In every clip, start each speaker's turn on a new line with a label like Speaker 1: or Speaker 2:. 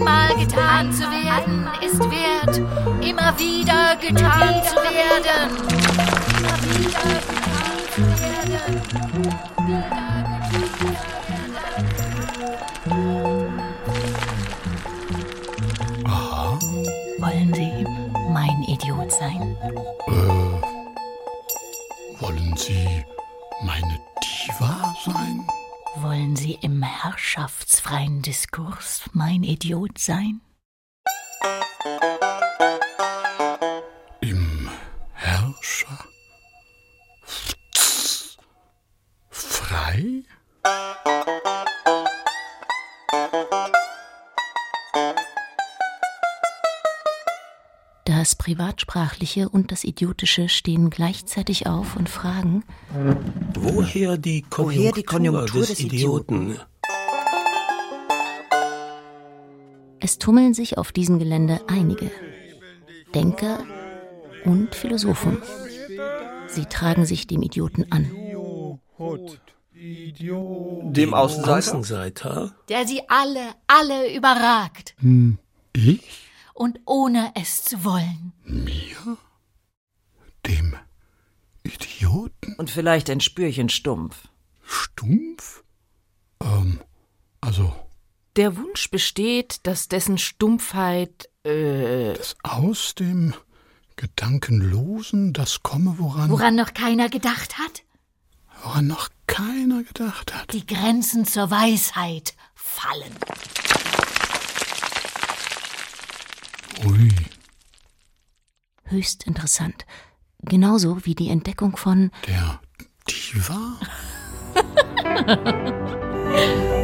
Speaker 1: einmal getan zu werden, ist wert, immer wieder getan zu werden. Immer wieder getan zu werden.
Speaker 2: Herrschaftsfreien Diskurs mein Idiot sein?
Speaker 3: Im Herrscher? Frei?
Speaker 2: Das Privatsprachliche und das Idiotische stehen gleichzeitig auf und fragen,
Speaker 4: Woher die Konjunktur,
Speaker 5: Woher die Konjunktur
Speaker 4: des,
Speaker 5: des
Speaker 4: Idioten?
Speaker 2: Es tummeln sich auf diesem Gelände einige Denker und Philosophen. Sie tragen sich dem Idioten an.
Speaker 6: Dem Außenseiter?
Speaker 4: Außenseiter?
Speaker 1: Der sie alle, alle überragt.
Speaker 3: Ich?
Speaker 1: Und ohne es zu wollen.
Speaker 3: Mir? Dem Idioten?
Speaker 5: Und vielleicht ein Spürchen stumpf.
Speaker 3: Stumpf? Ähm, also
Speaker 7: Der Wunsch besteht, dass dessen Stumpfheit, äh,
Speaker 3: das aus dem Gedankenlosen das komme, woran,
Speaker 1: Woran noch keiner gedacht hat?
Speaker 3: woran noch keiner gedacht hat.
Speaker 1: Die Grenzen zur Weisheit fallen.
Speaker 3: Ui,
Speaker 2: Höchst interessant. Genauso wie die Entdeckung von
Speaker 3: der Diva?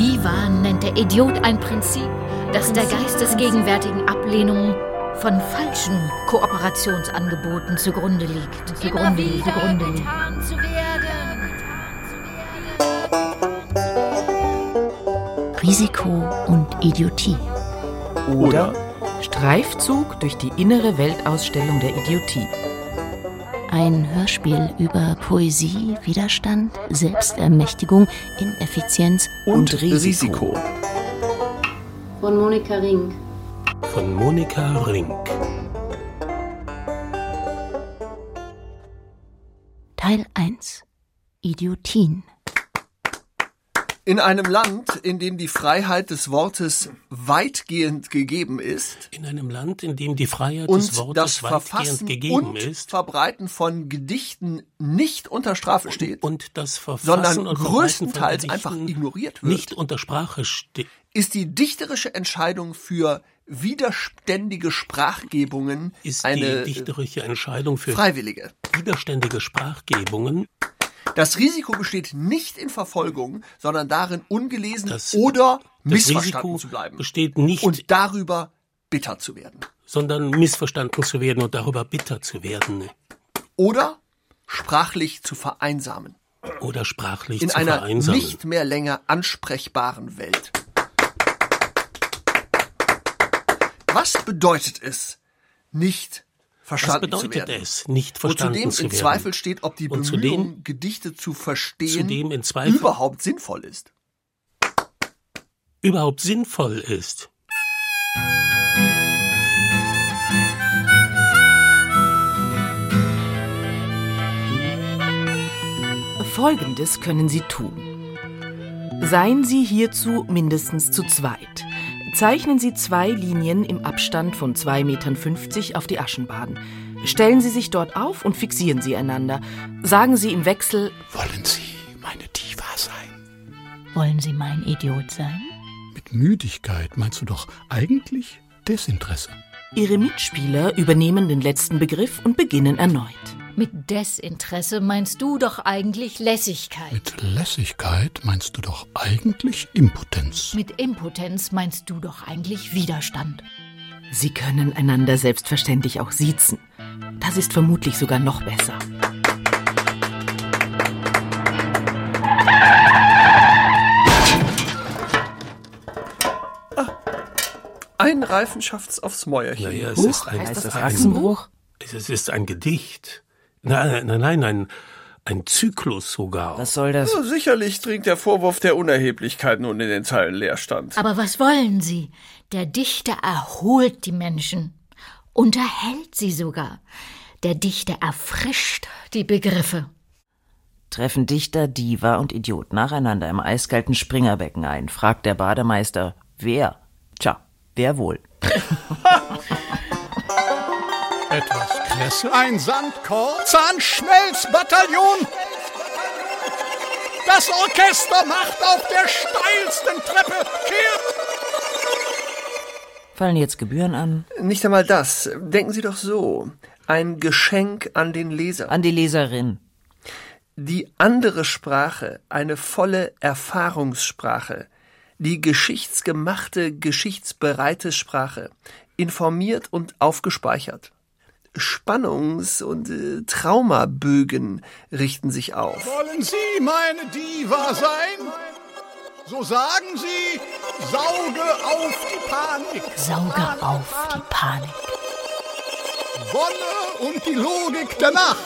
Speaker 1: Diva nennt der Idiot ein Prinzip, das der geistesgegenwärtigen Ablehnung von falschen Kooperationsangeboten zugrunde liegt. Zugrunde liegt. Zugrunde liegt. zu werden.
Speaker 2: Risiko und Idiotie.
Speaker 6: Oder?
Speaker 7: Streifzug durch die innere Weltausstellung der Idiotie.
Speaker 2: Ein Hörspiel über Poesie, Widerstand, Selbstermächtigung, Ineffizienz
Speaker 6: Und Risiko.
Speaker 8: Von Monika Ring.
Speaker 4: Von Monika Rink.
Speaker 2: Teil 1 Idiotien.
Speaker 6: In einem Land, in dem die Freiheit des Wortes weitgehend gegeben ist
Speaker 4: In einem Land, in dem die Freiheit
Speaker 6: und
Speaker 4: des Wortes
Speaker 6: das
Speaker 4: weitgehend
Speaker 6: Verfassen
Speaker 4: gegeben
Speaker 6: und
Speaker 4: ist
Speaker 6: Verbreiten von Gedichten nicht unter Strafe steht,
Speaker 4: und das Verfassen
Speaker 6: sondern
Speaker 4: und
Speaker 6: größtenteils einfach ignoriert wird,
Speaker 4: nicht unter Sprache steht.
Speaker 6: ist die dichterische Entscheidung für widerständige Sprachgebungen
Speaker 4: Ist
Speaker 6: eine
Speaker 4: die dichterische Entscheidung für
Speaker 6: freiwillige.
Speaker 4: widerständige Sprachgebungen
Speaker 6: Das Risiko besteht nicht in Verfolgung, sondern darin, ungelesen
Speaker 4: Das-
Speaker 6: oder
Speaker 4: das
Speaker 6: missverstanden
Speaker 4: Risiko
Speaker 6: zu bleiben
Speaker 4: besteht nicht,
Speaker 6: und darüber bitter zu werden.
Speaker 4: sondern missverstanden zu werden und darüber bitter zu werden
Speaker 6: Oder sprachlich zu vereinsamen.
Speaker 4: oder sprachlich
Speaker 6: In
Speaker 4: zu
Speaker 6: einer
Speaker 4: vereinsamen.
Speaker 6: nicht mehr länger ansprechbaren Welt. Was bedeutet es, nicht
Speaker 4: Was
Speaker 6: verstanden zu
Speaker 4: bedeutet
Speaker 6: werden?
Speaker 4: es, nicht verstanden
Speaker 6: zudem
Speaker 4: zu
Speaker 6: in
Speaker 4: werden?
Speaker 6: Zweifel steht, ob die
Speaker 4: Und
Speaker 6: Bemühung,
Speaker 4: zudem-
Speaker 6: Gedichte zu verstehen,
Speaker 4: zudem in Zweifel-
Speaker 6: überhaupt sinnvoll ist.
Speaker 4: überhaupt sinnvoll ist.
Speaker 7: Folgendes können Sie tun. Seien Sie hierzu mindestens zu zweit. Zeichnen Sie zwei Linien im Abstand von 2,50 Metern auf die Aschenbaden. Stellen Sie sich dort auf und fixieren Sie einander. Sagen Sie im Wechsel,
Speaker 3: wollen Sie meine Diva sein?
Speaker 2: Wollen Sie mein Idiot sein?
Speaker 3: Mit Müdigkeit meinst du doch eigentlich Desinteresse.
Speaker 7: Ihre Mitspieler übernehmen den letzten Begriff und beginnen erneut.
Speaker 1: Mit Desinteresse meinst du doch eigentlich Lässigkeit.
Speaker 3: Mit Lässigkeit meinst du doch eigentlich Impotenz.
Speaker 1: Mit Impotenz meinst du doch eigentlich Widerstand.
Speaker 7: Sie können einander selbstverständlich auch siezen. Das ist vermutlich sogar noch besser.
Speaker 6: Ein Reifen schafft's aufs Mäuerchen.
Speaker 4: Naja, es ist ein,
Speaker 7: heißt das
Speaker 4: ein,
Speaker 7: Achsenbruch?
Speaker 4: Es ist ein Gedicht. Nein, nein, nein, ein, ein Zyklus sogar.
Speaker 7: Was soll das?
Speaker 6: Ja, sicherlich dringt der Vorwurf der Unerheblichkeit nun in den Zeilen Leerstand.
Speaker 1: Aber was wollen Sie? Der Dichter erholt die Menschen, unterhält sie sogar. Der Dichter erfrischt die Begriffe.
Speaker 5: Treffen Dichter, Diva und Idiot nacheinander im eiskalten Springerbecken ein, fragt der Bademeister, wer? Tja, wer wohl?
Speaker 3: Etwas Kresse, ein Sandkorn, Zahnschmelzbataillon. Das Orchester macht auf der steilsten Treppe kehrt.
Speaker 5: Fallen jetzt Gebühren an?
Speaker 6: Nicht einmal das. Denken Sie doch so. Ein Geschenk an den Leser.
Speaker 5: An die Leserin.
Speaker 6: Die andere Sprache, eine volle Erfahrungssprache, die geschichtsgemachte, geschichtsbereite Sprache, informiert und aufgespeichert. Spannungs- und äh, Traumabögen richten sich auf.
Speaker 3: Wollen Sie meine Diva sein? So sagen Sie, sauge auf die Panik.
Speaker 1: Sauge auf die Panik.
Speaker 3: Wonne und die Logik der Nacht.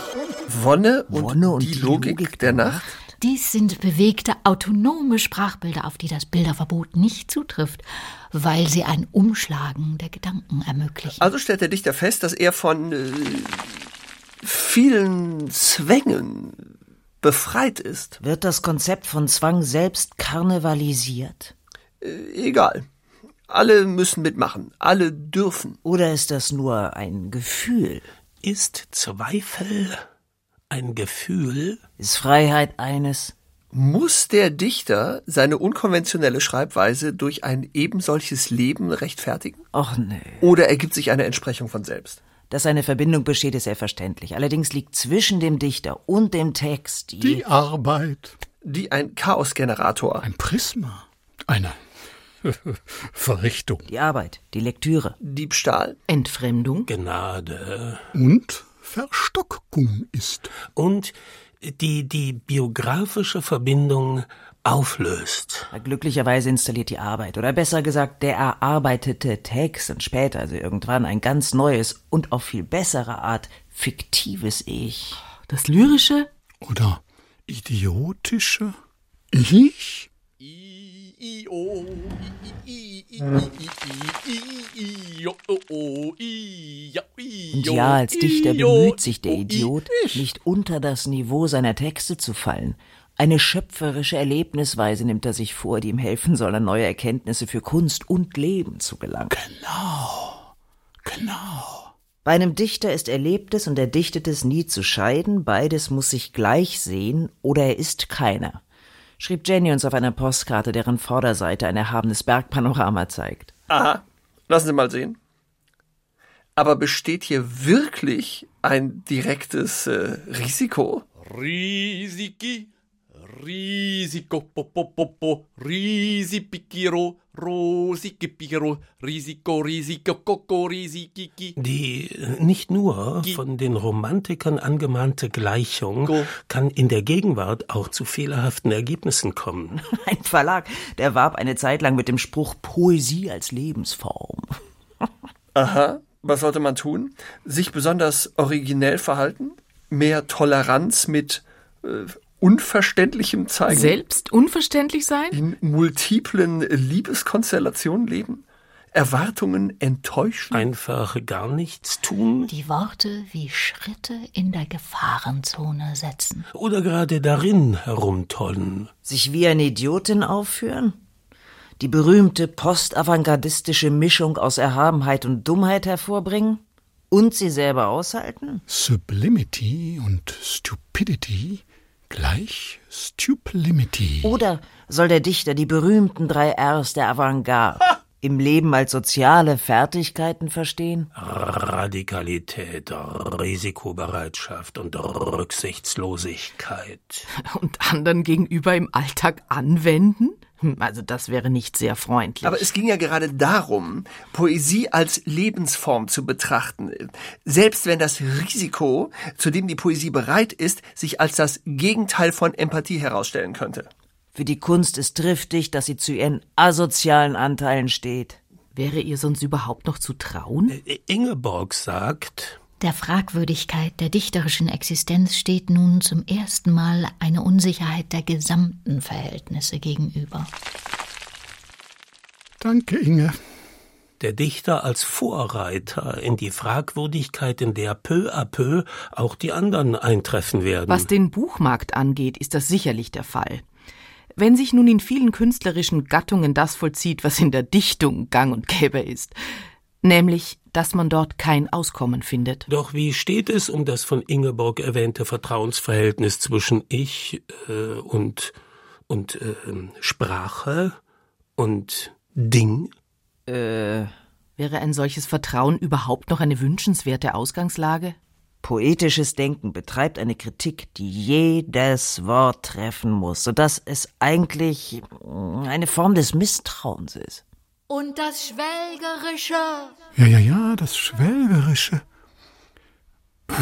Speaker 6: Wonne und,
Speaker 5: Wonne und
Speaker 6: die,
Speaker 5: die
Speaker 6: Logik,
Speaker 5: Logik
Speaker 6: der
Speaker 5: der
Speaker 6: Nacht?
Speaker 1: Dies sind bewegte, autonome Sprachbilder, auf die das Bilderverbot nicht zutrifft, weil sie ein Umschlagen der Gedanken ermöglichen.
Speaker 6: Also stellt der Dichter fest, dass er von äh, vielen Zwängen befreit ist.
Speaker 5: Wird das Konzept von Zwang selbst karnevalisiert?
Speaker 6: Äh, egal. Alle müssen mitmachen. Alle dürfen.
Speaker 5: Oder ist das nur ein Gefühl?
Speaker 4: Ist Zweifel ein Gefühl?
Speaker 5: Ist Freiheit eines?
Speaker 6: Muss der Dichter seine unkonventionelle Schreibweise durch ein ebensolches Leben rechtfertigen?
Speaker 5: Och nee.
Speaker 6: Oder ergibt sich eine Entsprechung von selbst?
Speaker 5: Dass eine Verbindung besteht, ist selbstverständlich. Allerdings liegt zwischen dem Dichter und dem Text die,
Speaker 3: Die Arbeit.
Speaker 6: Die ein Chaosgenerator.
Speaker 3: Ein Prisma. Eine Verrichtung.
Speaker 5: die Arbeit, die Lektüre.
Speaker 6: Diebstahl.
Speaker 7: Entfremdung?
Speaker 4: Gnade.
Speaker 3: Und Verstockung ist.
Speaker 4: Und die die biografische Verbindung auflöst.
Speaker 5: Glücklicherweise installiert die Arbeit, oder besser gesagt, der erarbeitete Text und später, also irgendwann, ein ganz neues und auf viel bessere Art fiktives Ich.
Speaker 7: Das Lyrische?
Speaker 3: Oder idiotische Ich?
Speaker 5: Und ja, als Dichter bemüht sich der Idiot, nicht unter das Niveau seiner Texte zu fallen. Eine schöpferische Erlebnisweise nimmt er sich vor, die ihm helfen soll, an neue Erkenntnisse für Kunst und Leben zu gelangen.
Speaker 3: Genau. Genau.
Speaker 5: Bei einem Dichter ist Erlebtes und Erdichtetes nie zu scheiden, beides muss sich gleich sehen oder er ist keiner, schrieb Jenny uns auf einer Postkarte, deren Vorderseite ein erhabenes Bergpanorama zeigt.
Speaker 6: Aha. Lassen Sie mal sehen. Aber besteht hier wirklich ein direktes äh, Risiko?
Speaker 9: Risiki, Risiko, popopopo, Risipikiro, Rosikipiro, Risiko, Risiko, Koko, Risikiki.
Speaker 4: Die nicht nur von den Romantikern angemahnte Gleichung
Speaker 6: Go.
Speaker 4: kann in der Gegenwart auch zu fehlerhaften Ergebnissen kommen.
Speaker 5: Ein Verlag, der warb eine Zeit lang mit dem Spruch Poesie als Lebensform.
Speaker 6: Aha. Was sollte man tun? Sich besonders originell verhalten? Mehr Toleranz mit äh, Unverständlichem zeigen?
Speaker 7: Selbst unverständlich sein?
Speaker 6: in multiplen Liebeskonstellationen leben? Erwartungen enttäuschen?
Speaker 4: Einfach gar nichts tun
Speaker 1: Die Worte wie Schritte in der Gefahrenzone setzen.
Speaker 4: oder gerade darin herumtollen.
Speaker 5: Sich wie eine Idiotin aufführen? Die berühmte postavantgardistische Mischung aus Erhabenheit und Dummheit hervorbringen? Und sie selber aushalten?
Speaker 3: Sublimity und Stupidity gleich Stuplimity.
Speaker 5: Oder soll der Dichter die berühmten drei Rs der Avantgarde im Leben als soziale Fertigkeiten verstehen?
Speaker 4: Radikalität, Risikobereitschaft und Rücksichtslosigkeit.
Speaker 7: Und anderen gegenüber im Alltag anwenden? Hm, also das wäre nicht sehr freundlich.
Speaker 6: Aber es ging ja gerade darum, Poesie als Lebensform zu betrachten. Selbst wenn das Risiko, zu dem die Poesie bereit ist, sich als das Gegenteil von Empathie herausstellen könnte.
Speaker 5: Für die Kunst ist triftig, dass sie zu ihren asozialen Anteilen steht.
Speaker 7: Wäre ihr sonst überhaupt noch zu trauen?
Speaker 4: Äh, Ingeborg sagt,
Speaker 1: Der Fragwürdigkeit der dichterischen Existenz steht nun zum ersten Mal eine Unsicherheit der gesamten Verhältnisse gegenüber.
Speaker 3: Danke, Inge.
Speaker 4: der Dichter als Vorreiter in die Fragwürdigkeit, in der peu à peu auch die anderen eintreffen werden.
Speaker 7: Was den Buchmarkt angeht, ist das sicherlich der Fall. Wenn sich nun in vielen künstlerischen Gattungen das vollzieht, was in der Dichtung gang und gäbe ist, nämlich, dass man dort kein Auskommen findet.
Speaker 4: Doch wie steht es um das von Ingeborg erwähnte Vertrauensverhältnis zwischen Ich äh, und und äh, Sprache und Ding?
Speaker 5: Äh,
Speaker 7: Wäre ein solches Vertrauen überhaupt noch eine wünschenswerte Ausgangslage?
Speaker 5: Poetisches Denken betreibt eine Kritik, die jedes Wort treffen muss, sodass es eigentlich mm, eine Form des Misstrauens ist.
Speaker 1: Und das Schwelgerische.
Speaker 3: Ja, ja, ja, das Schwelgerische. Äh,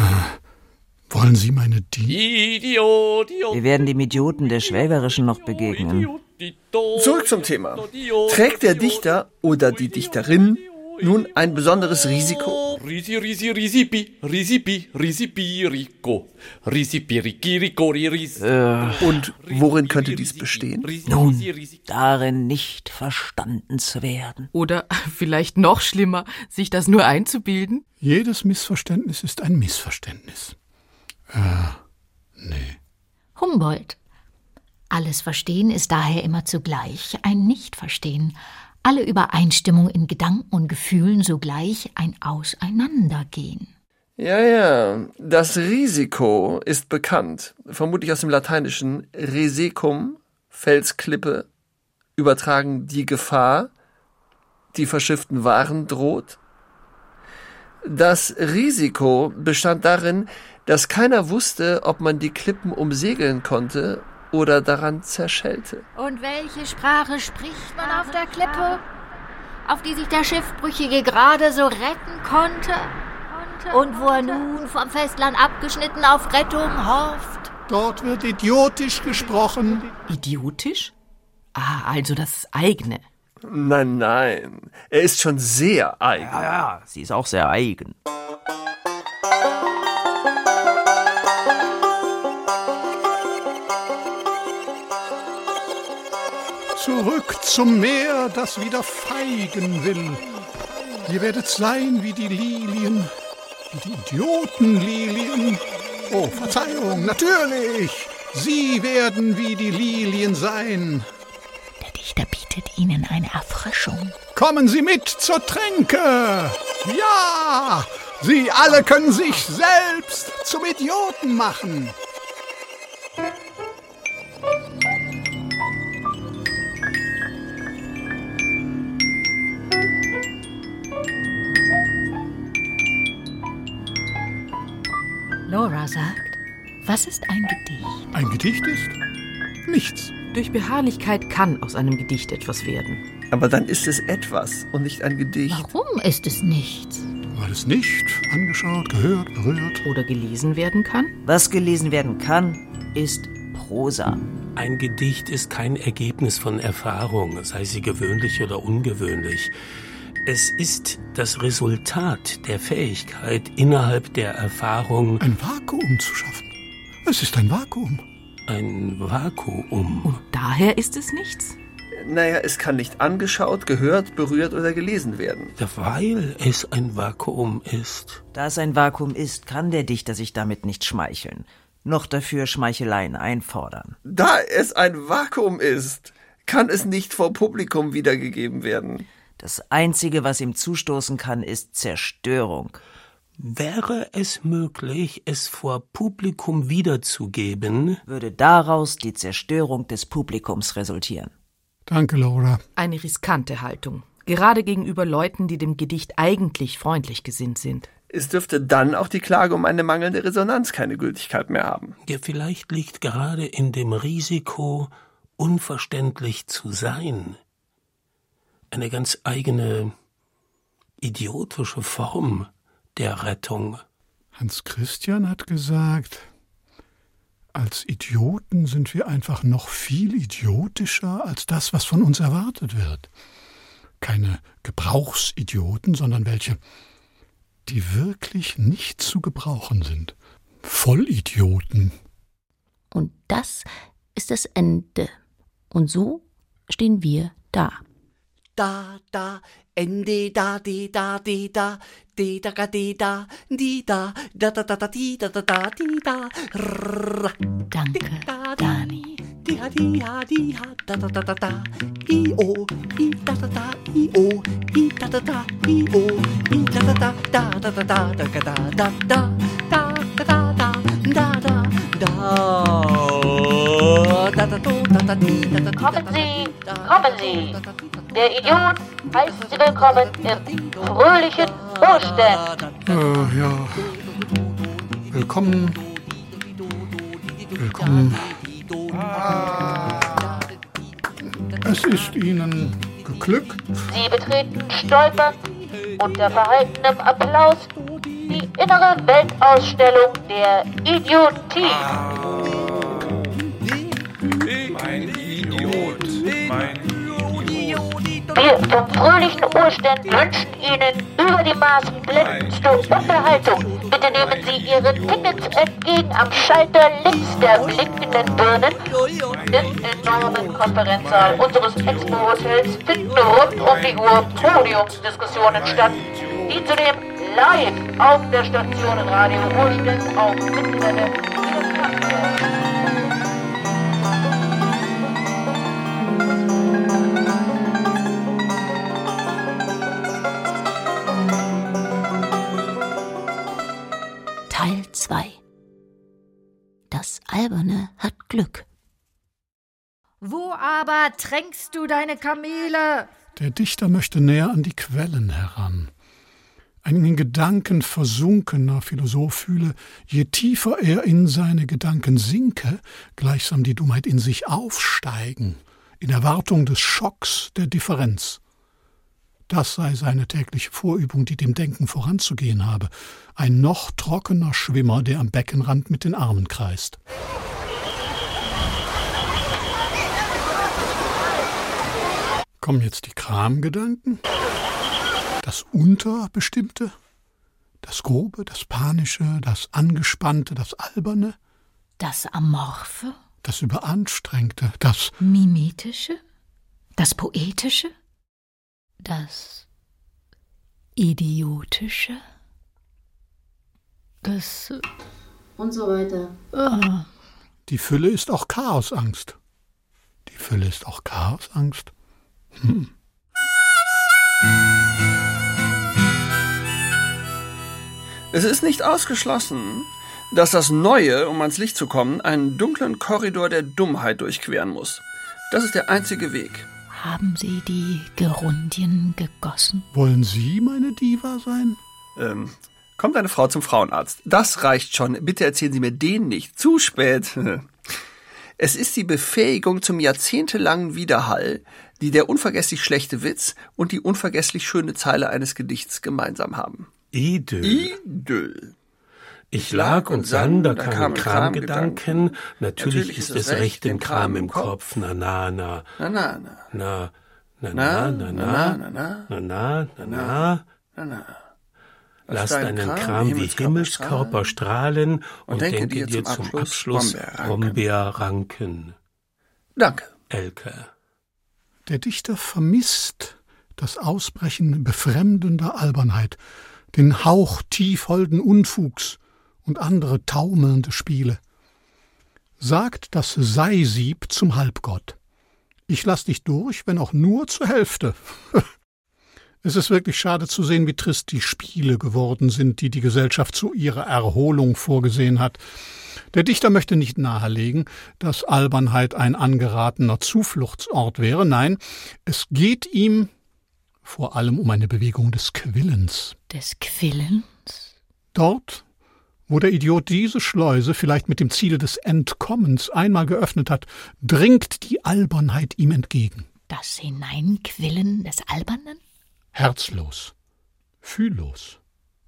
Speaker 3: wollen Sie meine Die?
Speaker 9: Idiot, Idiot.
Speaker 5: Wir werden dem Idioten der Schwelgerischen noch begegnen.
Speaker 6: Zurück zum Thema. Trägt der Dichter oder die Dichterin nun ein besonderes Risiko?
Speaker 9: Risi, risi, risipi, risipi, risipi, rico. Risipi, riki, rico, ris.
Speaker 6: Und worin könnte dies bestehen?
Speaker 5: Nun, darin nicht verstanden zu werden.
Speaker 7: Oder vielleicht noch schlimmer, sich das nur einzubilden?
Speaker 3: Jedes Missverständnis ist ein Missverständnis. Äh, nee.
Speaker 1: Humboldt. Alles Verstehen ist daher immer zugleich ein Nichtverstehen. Alle Übereinstimmung in Gedanken und Gefühlen sogleich ein Auseinandergehen.
Speaker 6: Ja, ja. Das Risiko ist bekannt. Vermutlich aus dem Lateinischen resecum, Felsklippe, übertragen die Gefahr, die verschifften Waren droht. Das Risiko bestand darin, dass keiner wusste, ob man die Klippen umsegeln konnte oder daran zerschellte.
Speaker 1: Und welche Sprache spricht man auf der Klippe, auf die sich der Schiffbrüchige gerade so retten konnte? Und wo er nun vom Festland abgeschnitten auf Rettung hofft?
Speaker 3: Dort wird idiotisch gesprochen.
Speaker 7: Idiotisch? Ah, also das eigene.
Speaker 6: Nein, nein. Er ist schon sehr eigen.
Speaker 5: Ja, ja, sie ist auch sehr eigen.
Speaker 3: Zurück zum Meer, das wieder feigen will. Ihr werdet sein wie die Lilien, wie die Idiotenlilien. Oh, Verzeihung, natürlich. Sie werden wie die Lilien sein.
Speaker 1: Der Dichter bietet ihnen eine Erfrischung.
Speaker 3: Kommen Sie mit zur Tränke. Ja, Sie alle können sich selbst zum Idioten machen.
Speaker 1: Was ist ein Gedicht?
Speaker 3: Ein Gedicht ist nichts.
Speaker 7: Durch Beharrlichkeit kann aus einem Gedicht etwas werden.
Speaker 6: Aber dann ist es etwas und nicht ein Gedicht.
Speaker 1: Warum ist es nichts?
Speaker 3: Weil es nicht angeschaut, gehört, berührt.
Speaker 7: Oder gelesen werden kann?
Speaker 5: Was gelesen werden kann, ist Prosa.
Speaker 4: Ein Gedicht ist kein Ergebnis von Erfahrung, sei sie gewöhnlich oder ungewöhnlich. Es ist das Resultat der Fähigkeit, innerhalb der Erfahrung
Speaker 3: Ein Vakuum zu schaffen. Es ist ein Vakuum.
Speaker 4: ein Vakuum.
Speaker 7: Und daher ist es nichts?
Speaker 6: Naja, es kann nicht angeschaut, gehört, berührt oder gelesen werden.
Speaker 4: Weil es ein Vakuum ist.
Speaker 5: Da es ein Vakuum ist, kann der Dichter sich damit nicht schmeicheln, noch dafür Schmeicheleien einfordern.
Speaker 6: Da es ein Vakuum ist, kann es nicht vor Publikum wiedergegeben werden.
Speaker 5: Das Einzige, was ihm zustoßen kann, ist Zerstörung.
Speaker 4: Wäre es möglich, es vor Publikum wiederzugeben?
Speaker 5: Würde daraus die Zerstörung des Publikums resultieren.
Speaker 3: Danke, Laura.
Speaker 7: Eine riskante Haltung. gerade gegenüber Leuten, die dem Gedicht eigentlich freundlich gesinnt sind.
Speaker 6: Es dürfte dann auch die Klage um eine mangelnde Resonanz keine Gültigkeit mehr haben.
Speaker 4: Ja, vielleicht liegt gerade in dem Risiko, unverständlich zu sein, eine ganz eigene idiotische Form der Rettung.
Speaker 3: Hans Christian hat gesagt, als Idioten sind wir einfach noch viel idiotischer als das, was von uns erwartet wird. Keine Gebrauchsidioten, sondern welche, die wirklich nicht zu gebrauchen sind. Vollidioten.
Speaker 2: Und das ist das Ende. Und so stehen wir da.
Speaker 10: Da, da, Ende, da, di, da, di, da, di, da, ga, di, da, di, da, da, da, da, da, di, da, da, da, di, da.
Speaker 2: Danke, Dani.
Speaker 10: Di, ha, di, ha, di, ha, da, da, da, da, da, i, o, i, da, da, da, i, o, i, da, da, da, i, o, i, da, da, da, da, da, da, da, da, da, da, da, da, da, da, da, da, da,
Speaker 11: Kommen Sie, kommen Sie. Der Idiot heißt Sie willkommen im fröhlichen Urständ.
Speaker 3: Äh, ja. Willkommen. Willkommen. Es ist Ihnen geglückt.
Speaker 11: Sie betreten stolpernd unter verhaltenem Applaus die innere Weltausstellung der Idiotie.
Speaker 9: Mein
Speaker 11: Wir vom fröhlichen Urständ wünschen Ihnen über die Maßen blendendste Unterhaltung. Bitte nehmen Sie Ihre Tickets entgegen am Schalter links der blinkenden Birnen. Im enormen Konferenzsaal unseres Expo-Hotels finden rund um die Uhr Podiumsdiskussionen statt, die zudem live auf der Station Radio Urständ auf Mittelwelle
Speaker 2: Das Alberne hat Glück.
Speaker 11: Wo aber tränkst du deine Kamele?
Speaker 3: Der Dichter möchte näher an die Quellen heran. Ein in Gedanken versunkener Philosoph fühle, je tiefer er in seine Gedanken sinke, gleichsam die Dummheit in sich aufsteigen, in Erwartung des Schocks der Differenz. Das sei seine tägliche Vorübung, die dem Denken voranzugehen habe, ein noch trockener Schwimmer, der am Beckenrand mit den Armen kreist. Kommen jetzt die Kramgedanken? Das Unterbestimmte? Das Grobe, das Panische, das Angespannte, das Alberne?
Speaker 11: Das Amorphe?
Speaker 3: Das Überanstrengte, das
Speaker 11: Mimetische? Das Poetische? Das Idiotische? Das. äh,
Speaker 8: Und so weiter.
Speaker 11: Ah.
Speaker 3: Die Fülle ist auch Chaosangst. Die Fülle ist auch Chaosangst. Hm.
Speaker 6: Es ist nicht ausgeschlossen, dass das Neue, um ans Licht zu kommen, einen dunklen Korridor der Dummheit durchqueren muss. Das ist der einzige Weg.
Speaker 2: Haben Sie die Gerundien gegossen?
Speaker 3: Wollen Sie meine Diva sein?
Speaker 6: Ähm, kommt eine Frau zum Frauenarzt. Das reicht schon. Bitte erzählen Sie mir den nicht. Zu spät. Es ist die Befähigung zum jahrzehntelangen Widerhall, die der unvergesslich schlechte Witz und die unvergesslich schöne Zeile eines Gedichts gemeinsam haben.
Speaker 4: Idyll.
Speaker 6: Idyll.
Speaker 4: Ich lag und sann, da kamen Kramgedanken. Natürlich ist es recht im Kram im Kopf. Na, na, na.
Speaker 6: Na, na, na.
Speaker 4: Na, na, na, na, na.
Speaker 6: na, na,
Speaker 4: Na, na, na, na.
Speaker 6: na, na.
Speaker 4: Lass
Speaker 6: deinen Kram wie Himmelskörper
Speaker 4: strahlen und denke dir zum
Speaker 6: Abschluss. Brombeerranken. Danke.
Speaker 4: Elke.
Speaker 3: Der Dichter vermisst das Ausbrechen befremdender Albernheit, den Hauch tiefholden Unfugs und andere taumelnde Spiele. Sagt das Seisieb zum Halbgott. Ich lass dich durch, wenn auch nur zur Hälfte. es ist wirklich schade zu sehen, wie trist die Spiele geworden sind, die die Gesellschaft zu ihrer Erholung vorgesehen hat. Der Dichter möchte nicht nahelegen, dass Albernheit ein angeratener Zufluchtsort wäre. Nein, es geht ihm, vor allem um eine Bewegung des Quillens.
Speaker 2: Des Quillens?
Speaker 3: Dort, wo der Idiot diese Schleuse vielleicht mit dem Ziel des Entkommens einmal geöffnet hat, dringt die Albernheit ihm entgegen.
Speaker 2: Das Hineinquillen des Albernen?
Speaker 3: Herzlos, fühllos.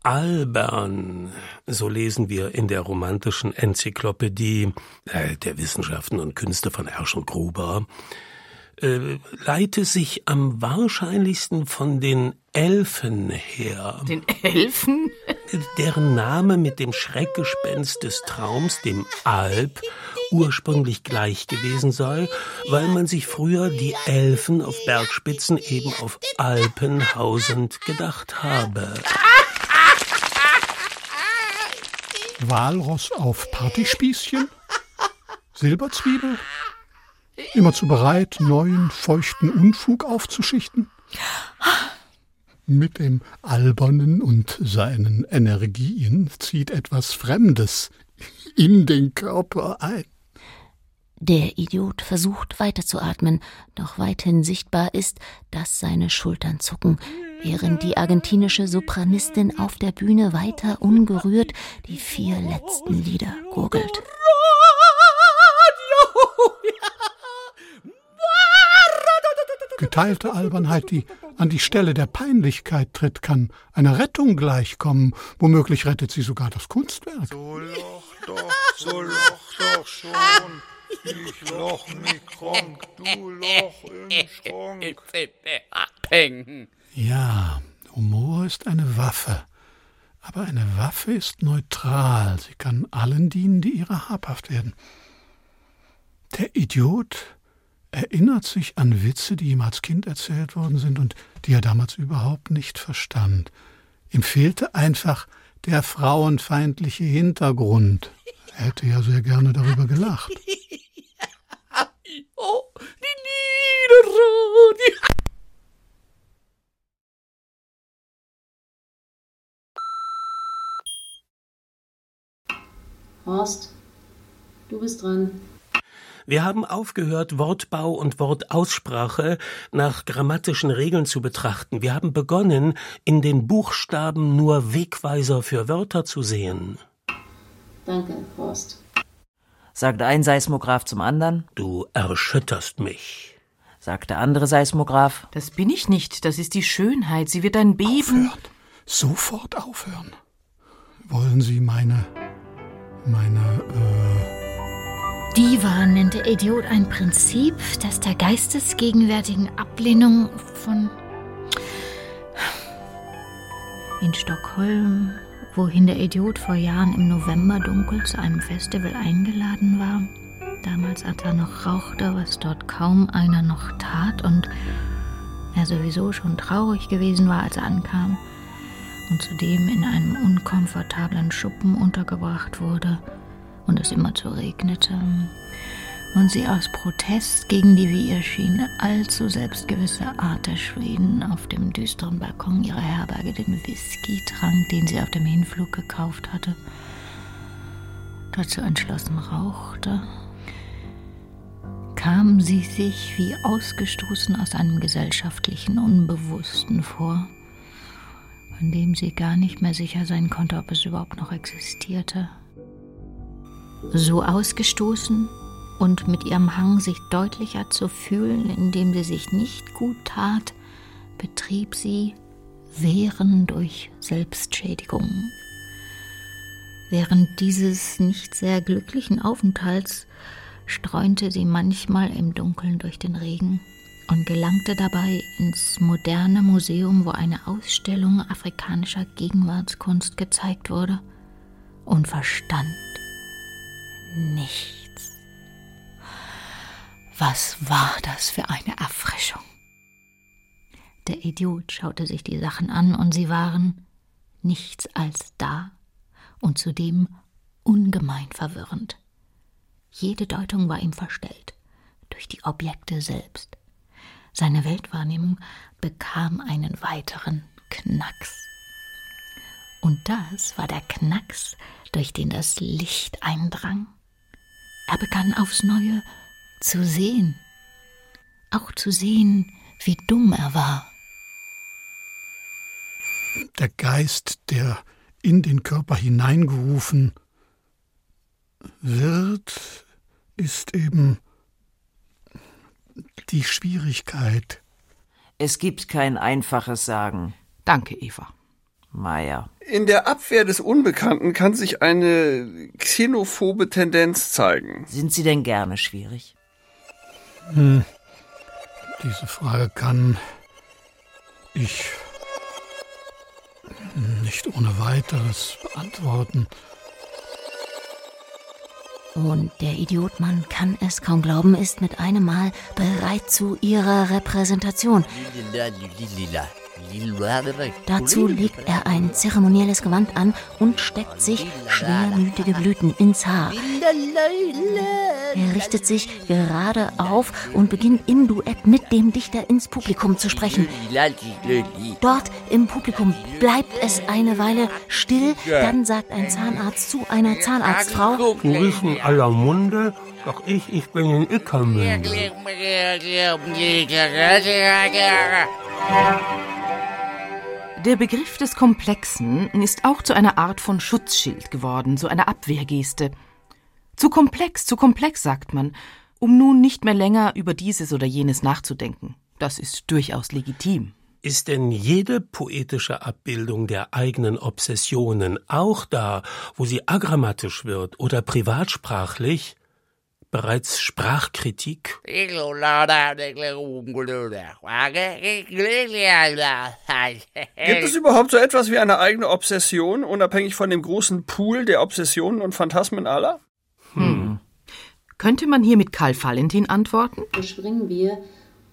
Speaker 4: Albern, so lesen wir in der romantischen Enzyklopädie äh, der Wissenschaften und Künste von Ersch und Gruber, äh, leite sich am wahrscheinlichsten von den Elfen her.
Speaker 7: Den Elfen?
Speaker 4: Deren Name mit dem Schreckgespenst des Traums, dem Alp, ursprünglich gleich gewesen sei, weil man sich früher die Elfen auf Bergspitzen eben auf Alpen hausend gedacht habe.
Speaker 3: Walross auf Partyspießchen? Silberzwiebel? Immerzu bereit, neuen, feuchten Unfug aufzuschichten? Mit dem Albernen und seinen Energien zieht etwas Fremdes in den Körper ein.
Speaker 2: Der Idiot versucht weiterzuatmen, doch weithin sichtbar ist, dass seine Schultern zucken, während die argentinische Sopranistin auf der Bühne weiter ungerührt die vier letzten Lieder gurgelt.
Speaker 3: Geteilte Albernheit, die an die Stelle der Peinlichkeit tritt, kann einer Rettung gleichkommen. Womöglich rettet sie sogar das Kunstwerk.
Speaker 12: So loch doch, so loch doch schon. Ich loch mich krank, du Loch im Schrank.
Speaker 3: Ja, Humor ist eine Waffe. Aber eine Waffe ist neutral. Sie kann allen dienen, die ihrer habhaft werden. Der Idiot erinnert sich an Witze, die ihm als Kind erzählt worden sind und die er damals überhaupt nicht verstand. Ihm fehlte einfach der frauenfeindliche Hintergrund. Er hätte ja sehr gerne darüber gelacht.
Speaker 9: Oh, die Niederrot. Die
Speaker 8: Horst, du bist dran.
Speaker 4: Wir haben aufgehört, Wortbau und Wortaussprache nach grammatischen Regeln zu betrachten. Wir haben begonnen, in den Buchstaben nur Wegweiser für Wörter zu sehen.
Speaker 8: Danke, Horst.
Speaker 5: Sagt ein Seismograph zum anderen.
Speaker 4: Du erschütterst mich.
Speaker 5: Sagt der andere Seismograph.
Speaker 7: Das bin ich nicht, das ist die Schönheit. Sie wird ein Beben.
Speaker 3: Aufhören. Sofort aufhören. Wollen Sie meine. meine. Äh,
Speaker 13: Diva nennt der Idiot ein Prinzip, das der geistesgegenwärtigen Ablehnung von. In Stockholm, wohin der Idiot vor Jahren im November dunkel zu einem Festival eingeladen war, damals als er noch rauchte, was dort kaum einer noch tat und er sowieso schon traurig gewesen war, als er ankam und zudem in einem unkomfortablen Schuppen untergebracht wurde und es immerzu regnete und sie aus Protest gegen die, wie ihr schien, allzu selbstgewisse Art der Schweden auf dem düsteren Balkon ihrer Herberge den Whisky trank, den sie auf dem Hinflug gekauft hatte, dazu entschlossen rauchte, kam sie sich wie ausgestoßen aus einem gesellschaftlichen Unbewussten vor, von dem sie gar nicht mehr sicher sein konnte, ob es überhaupt noch existierte. So ausgestoßen und mit ihrem Hang, sich deutlicher zu fühlen, indem sie sich nicht gut tat, betrieb sie Wehren durch Selbstschädigung. Während dieses nicht sehr glücklichen Aufenthalts streunte sie manchmal im Dunkeln durch den Regen und gelangte dabei ins moderne Museum, wo eine Ausstellung afrikanischer Gegenwartskunst gezeigt wurde und verstand nichts. Was war das für eine Erfrischung? Der Idiot schaute sich die Sachen an und sie waren nichts als da und zudem ungemein verwirrend. Jede Deutung war ihm verstellt durch die Objekte selbst. Seine Weltwahrnehmung bekam einen weiteren Knacks. Und das war der Knacks, durch den das Licht eindrang. Er begann aufs Neue zu sehen, auch zu sehen, wie dumm er war.
Speaker 3: der Geist, der in den Körper hineingerufen wird, ist eben die Schwierigkeit.
Speaker 5: Es gibt kein einfaches Sagen.
Speaker 7: Danke, Eva.
Speaker 5: Meier.
Speaker 6: In der Abwehr des Unbekannten kann sich eine xenophobe Tendenz zeigen.
Speaker 5: Sind Sie denn gerne schwierig?
Speaker 3: Hm. Diese Frage kann ich nicht ohne weiteres beantworten.
Speaker 2: Und der Idiotmann kann es kaum glauben, ist mit einem Mal bereit zu ihrer Repräsentation. Dazu legt er ein zeremonielles Gewand an und steckt sich schwermütige Blüten ins Haar. Er richtet sich gerade auf und beginnt im Duett mit dem Dichter ins Publikum zu sprechen. Dort im Publikum bleibt es eine Weile still, dann sagt ein Zahnarzt zu einer Zahnarztfrau:
Speaker 4: bist in aller Munde, doch ich, ich bin in Ickermünde.
Speaker 7: Der Begriff des Komplexen ist auch zu einer Art von Schutzschild geworden, zu einer Abwehrgeste. Zu komplex, zu komplex, sagt man, um nun nicht mehr länger über dieses oder jenes nachzudenken. Das ist durchaus legitim.
Speaker 4: Ist denn jede poetische Abbildung der eigenen Obsessionen auch da, wo sie agrammatisch wird oder privatsprachlich, bereits Sprachkritik?
Speaker 6: Gibt es überhaupt so etwas wie eine eigene Obsession, unabhängig von dem großen Pool der Obsessionen und Phantasmen aller?
Speaker 7: Hm. Könnte man hier mit Karl Valentin antworten?
Speaker 8: Überspringen wir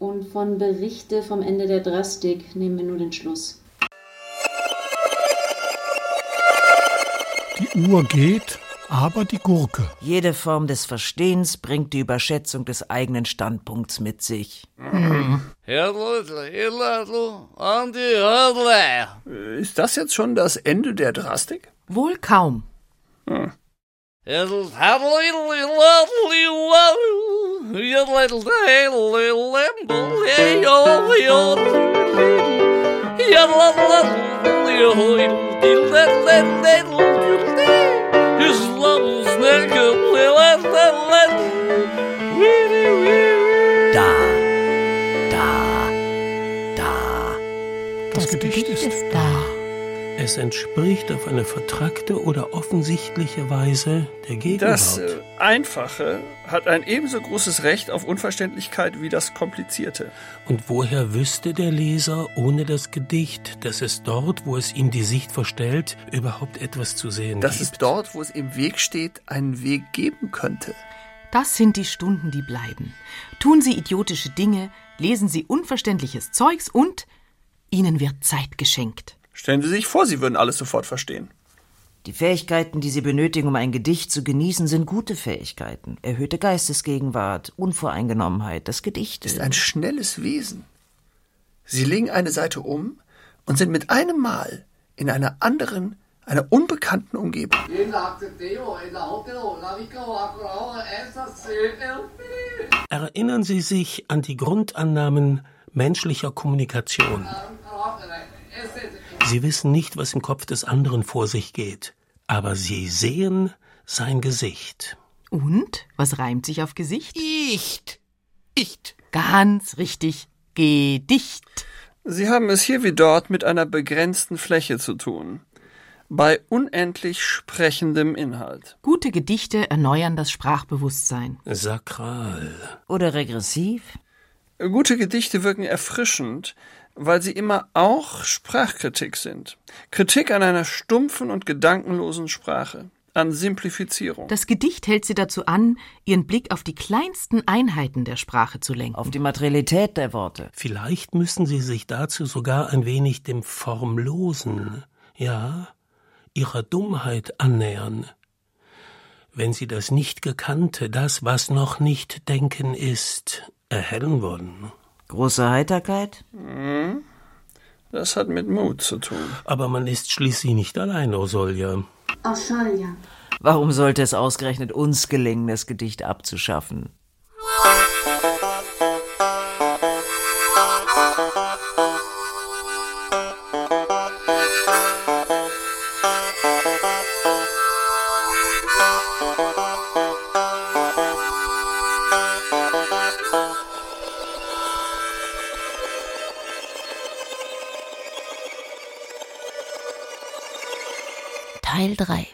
Speaker 8: und von Berichte vom Ende der Drastik nehmen wir nur den Schluss.
Speaker 3: Die Uhr geht, aber die Gurke.
Speaker 5: Jede Form des Verstehens bringt die Überschätzung des eigenen Standpunkts mit sich.
Speaker 6: Ist das jetzt schon das Ende der Drastik?
Speaker 7: Wohl kaum.
Speaker 6: Hm.
Speaker 5: Da, da, da.
Speaker 3: Das Gedicht ist da.
Speaker 4: Es entspricht auf eine vertrackte oder offensichtliche Weise der Gegenwart.
Speaker 6: Das äh, Einfache hat ein ebenso großes Recht auf Unverständlichkeit wie das Komplizierte.
Speaker 4: Und woher wüsste der Leser ohne das Gedicht, dass es dort, wo es ihm die Sicht verstellt, überhaupt etwas zu sehen
Speaker 6: Dass
Speaker 4: gibt?
Speaker 6: es dort, wo es im Weg steht, einen Weg geben könnte.
Speaker 7: Das sind die Stunden, die bleiben. Tun Sie idiotische Dinge, lesen Sie unverständliches Zeugs und Ihnen wird Zeit geschenkt.
Speaker 6: Stellen Sie sich vor, Sie würden alles sofort verstehen.
Speaker 5: Die Fähigkeiten, die Sie benötigen, um ein Gedicht zu genießen, sind gute Fähigkeiten. Erhöhte Geistesgegenwart, Unvoreingenommenheit, das Gedicht
Speaker 6: ist ein schnelles Wesen. Sie legen eine Seite um und sind mit einem Mal in einer anderen, einer unbekannten Umgebung.
Speaker 4: Erinnern Sie sich an die Grundannahmen menschlicher Kommunikation. Sie wissen nicht, was im Kopf des anderen vor sich geht, aber Sie sehen sein Gesicht.
Speaker 7: Und? Was reimt sich auf Gesicht?
Speaker 9: Icht. Icht.
Speaker 7: Ganz richtig. Gedicht.
Speaker 6: Sie haben es hier wie dort mit einer begrenzten Fläche zu tun. Bei unendlich sprechendem Inhalt.
Speaker 7: Gute Gedichte erneuern das Sprachbewusstsein.
Speaker 4: Sakral.
Speaker 5: Oder regressiv?
Speaker 6: Gute Gedichte wirken erfrischend, weil sie immer auch Sprachkritik sind. Kritik an einer stumpfen und gedankenlosen Sprache, an Simplifizierung.
Speaker 7: Das Gedicht hält sie dazu an, ihren Blick auf die kleinsten Einheiten der Sprache zu lenken.
Speaker 5: Auf die Materialität der Worte.
Speaker 4: Vielleicht müssen Sie sich dazu sogar ein wenig dem Formlosen, ja, Ihrer Dummheit annähern. Wenn Sie das nicht Gekannte, das, was noch nicht Denken ist, erhellen würden.
Speaker 5: Große Heiterkeit?
Speaker 6: Hm, Das hat mit Mut zu tun.
Speaker 4: Aber man ist schließlich nicht allein, Osolja.
Speaker 8: Australia.
Speaker 5: Warum sollte es ausgerechnet uns gelingen, das Gedicht abzuschaffen?
Speaker 2: Teil 3.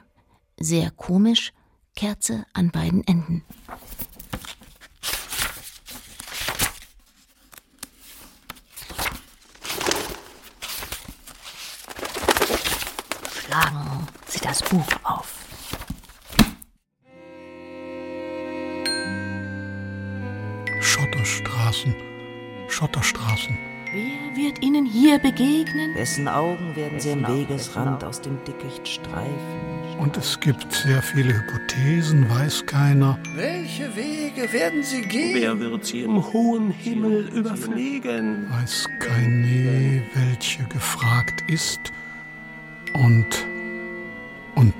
Speaker 5: Wessen Augen werden Sie am Wegesrand aus dem Dickicht streifen?
Speaker 3: Und es gibt sehr viele Hypothesen, weiß keiner.
Speaker 6: Welche Wege werden sie gehen?
Speaker 4: Wer wird sie im hohen Himmel überfliegen?
Speaker 3: Weiß keine, welche gefragt ist und und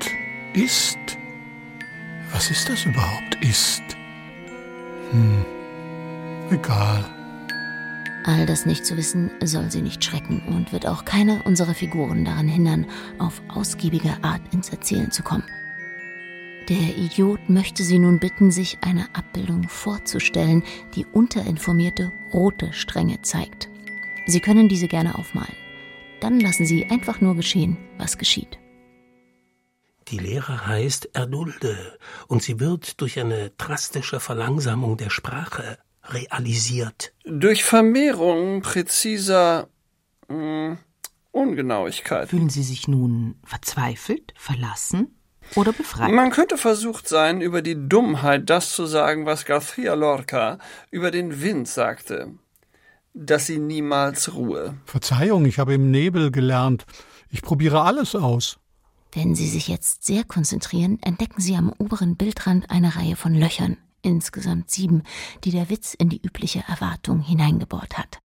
Speaker 3: ist. Was ist das überhaupt? Ist. Hm. Egal.
Speaker 2: All das nicht zu wissen, soll sie nicht schrecken und wird auch keine unserer Figuren daran hindern, auf ausgiebige Art ins Erzählen zu kommen. Der Idiot möchte sie nun bitten, sich eine Abbildung vorzustellen, die unterinformierte rote Stränge zeigt. Sie können diese gerne aufmalen. Dann lassen Sie einfach nur geschehen, was geschieht.
Speaker 4: Die Lehre heißt Erdulde und sie wird durch eine drastische Verlangsamung der Sprache realisiert.
Speaker 6: Durch Vermehrung präziser mh, Ungenauigkeit.
Speaker 7: Fühlen Sie sich nun verzweifelt, verlassen oder befreit?
Speaker 6: Man könnte versucht sein, über die Dummheit das zu sagen, was García Lorca über den Wind sagte. Dass sie niemals ruhe.
Speaker 3: Verzeihung, ich habe im Nebel gelernt. Ich probiere alles aus.
Speaker 2: Wenn Sie sich jetzt sehr konzentrieren, entdecken Sie am oberen Bildrand eine Reihe von Löchern insgesamt sieben, die der Witz in die übliche Erwartung hineingebohrt hat.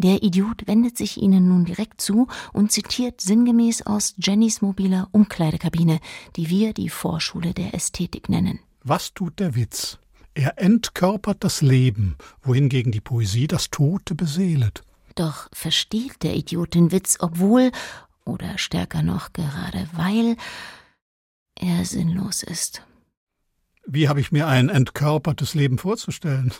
Speaker 2: Der Idiot wendet sich ihnen nun direkt zu und zitiert sinngemäß aus Jennys mobiler Umkleidekabine, die wir die Vorschule der Ästhetik nennen.
Speaker 3: Was tut der Witz? Er entkörpert das Leben, wohingegen die Poesie das Tote beseelet.
Speaker 2: Doch versteht der Idiot den Witz, obwohl, oder stärker noch gerade weil, er sinnlos ist.
Speaker 3: Wie habe ich mir ein entkörpertes Leben vorzustellen?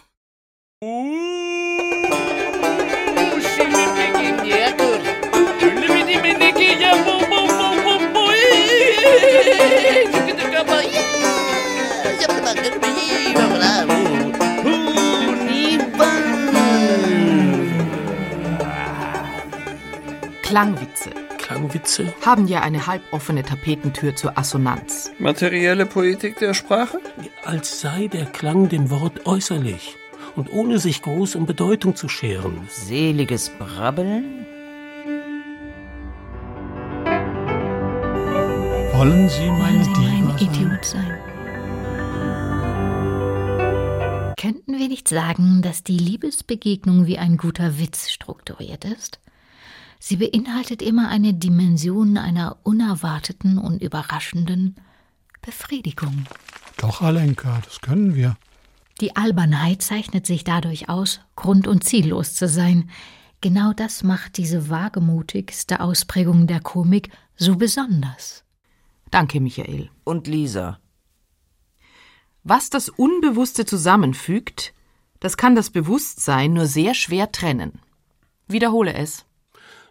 Speaker 7: Klangwitze.
Speaker 4: Klangwitze?
Speaker 7: Haben ja eine halboffene Tapetentür zur Assonanz.
Speaker 6: Materielle Poetik der Sprache?
Speaker 4: Als sei der Klang dem Wort äußerlich und ohne sich groß um Bedeutung zu scheren.
Speaker 5: Seliges Brabbeln?
Speaker 3: Wollen Sie mein
Speaker 2: Wollen Sie
Speaker 3: Diva
Speaker 2: mein
Speaker 3: sein?
Speaker 2: Idiot sein?
Speaker 1: Könnten wir nicht sagen, dass die Liebesbegegnung wie ein guter Witz strukturiert ist? Sie beinhaltet immer eine Dimension einer unerwarteten und überraschenden Befriedigung.
Speaker 3: Doch, Alenka, das können wir.
Speaker 1: Die Albernheit zeichnet sich dadurch aus, grund- und ziellos zu sein. Genau das macht diese wagemutigste Ausprägung der Komik so besonders.
Speaker 7: Danke, Michael.
Speaker 5: Und Lisa.
Speaker 7: Was das Unbewusste zusammenfügt, das kann das Bewusstsein nur sehr schwer trennen. Wiederhole es.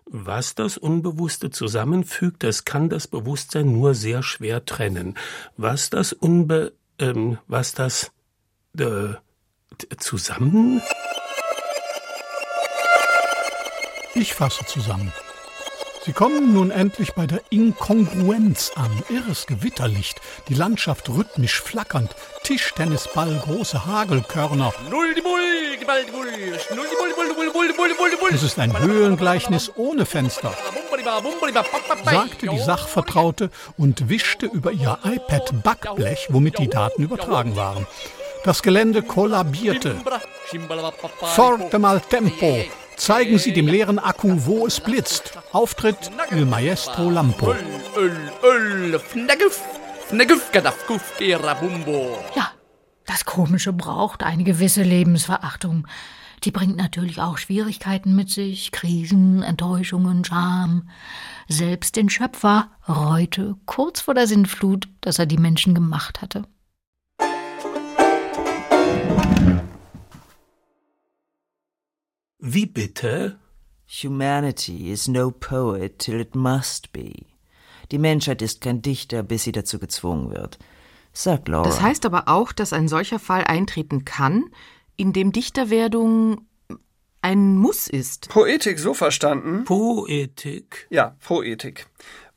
Speaker 4: Was das Unbewusste zusammenfügt, das kann das Bewusstsein nur sehr schwer trennen. Was das Unbe... Ähm, was das... Äh, zusammen...
Speaker 3: Ich fasse zusammen. Sie kommen nun endlich bei der Inkongruenz an. Irres Gewitterlicht, die Landschaft rhythmisch flackernd, Tischtennisball, große Hagelkörner. Es ist ein Höhlengleichnis ohne Fenster, sagte die Sachvertraute und wischte über ihr iPad Backblech, womit die Daten übertragen waren. Das Gelände kollabierte. Forte mal tempo. Zeigen Sie dem leeren Akku, wo es blitzt. Auftritt Il Maestro Lampo.
Speaker 1: Ja, das Komische braucht eine gewisse Lebensverachtung. Die bringt natürlich auch Schwierigkeiten mit sich, Krisen, Enttäuschungen, Scham. Selbst den Schöpfer reute kurz vor der Sintflut, dass er die Menschen gemacht hatte.
Speaker 4: Wie bitte?
Speaker 5: Humanity is no poet till it must be. Die Menschheit ist kein Dichter, bis sie dazu gezwungen wird. Sagt Laura.
Speaker 7: Das heißt aber auch, dass ein solcher Fall eintreten kann, in dem Dichterwerdung ein Muss ist.
Speaker 6: Poetik so verstanden.
Speaker 4: Poetik.
Speaker 6: Ja, Poetik.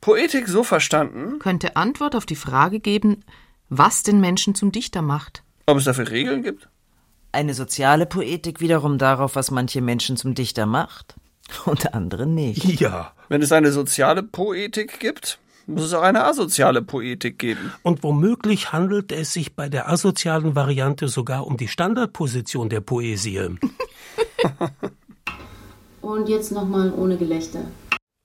Speaker 6: Poetik so verstanden.
Speaker 7: Könnte Antwort auf die Frage geben, was den Menschen zum Dichter macht.
Speaker 6: Ob es dafür Regeln gibt?
Speaker 5: Eine soziale Poetik wiederum darauf, was manche Menschen zum Dichter macht und andere nicht.
Speaker 6: Ja. Wenn es eine soziale Poetik gibt, muss es auch eine asoziale Poetik geben.
Speaker 4: Und womöglich handelt es sich bei der asozialen Variante sogar um die Standardposition der Poesie.
Speaker 8: Und jetzt nochmal ohne Gelächter.